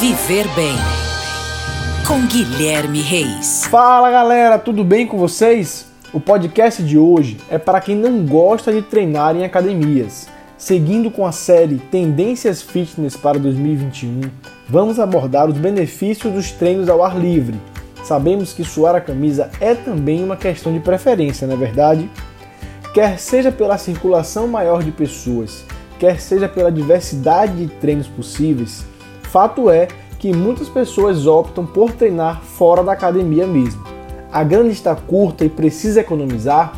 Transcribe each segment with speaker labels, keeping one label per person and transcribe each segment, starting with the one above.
Speaker 1: Viver Bem com Guilherme Reis.
Speaker 2: Fala galera, tudo bem com vocês? O podcast de hoje é para quem não gosta de treinar em academias. Seguindo com a série Tendências Fitness para 2021, vamos abordar os benefícios dos treinos ao ar livre. Sabemos que suar a camisa é também uma questão de preferência, não é verdade? Quer seja pela circulação maior de pessoas, quer seja pela diversidade de treinos possíveis, Fato é que muitas pessoas optam por treinar fora da academia mesmo. A grana está curta e precisa economizar?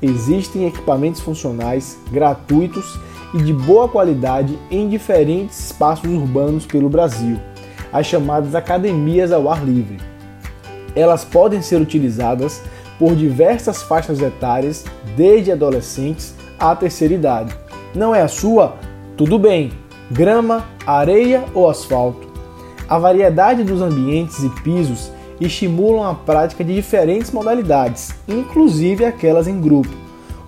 Speaker 2: Existem equipamentos funcionais, gratuitos e de boa qualidade em diferentes espaços urbanos pelo Brasil, as chamadas academias ao ar livre. Elas podem ser utilizadas por diversas faixas etárias, desde adolescentes à terceira idade. Não é a sua? Tudo bem, grama, areia ou asfalto. A variedade dos ambientes e pisos estimulam a prática de diferentes modalidades, inclusive aquelas em grupo,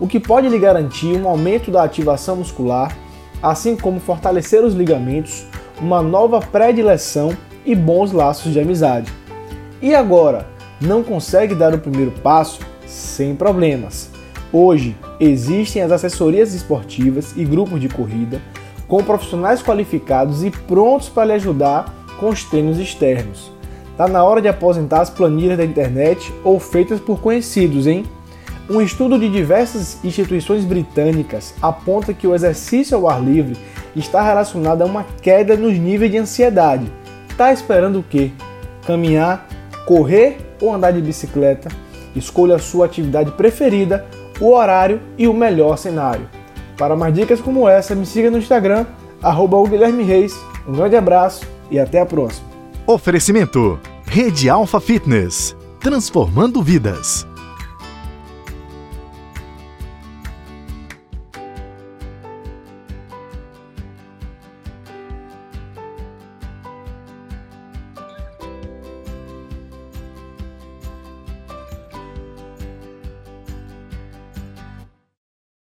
Speaker 2: o que pode lhe garantir um aumento da ativação muscular, assim como fortalecer os ligamentos, uma nova predileção e bons laços de amizade. E agora, não consegue dar o primeiro passo? Sem problemas. Hoje existem as assessorias esportivas e grupos de corrida com profissionais qualificados e prontos para lhe ajudar com os treinos externos. Tá na hora de aposentar as planilhas da internet ou feitas por conhecidos, hein? Um estudo de diversas instituições britânicas aponta que o exercício ao ar livre está relacionado a uma queda nos níveis de ansiedade. Tá esperando o quê? Caminhar, correr ou andar de bicicleta? Escolha a sua atividade preferida, o horário e o melhor cenário. Para mais dicas como essa, me siga no Instagram, arroba Reis. Um grande abraço e até a próxima.
Speaker 3: Oferecimento: Rede Alfa Fitness transformando vidas.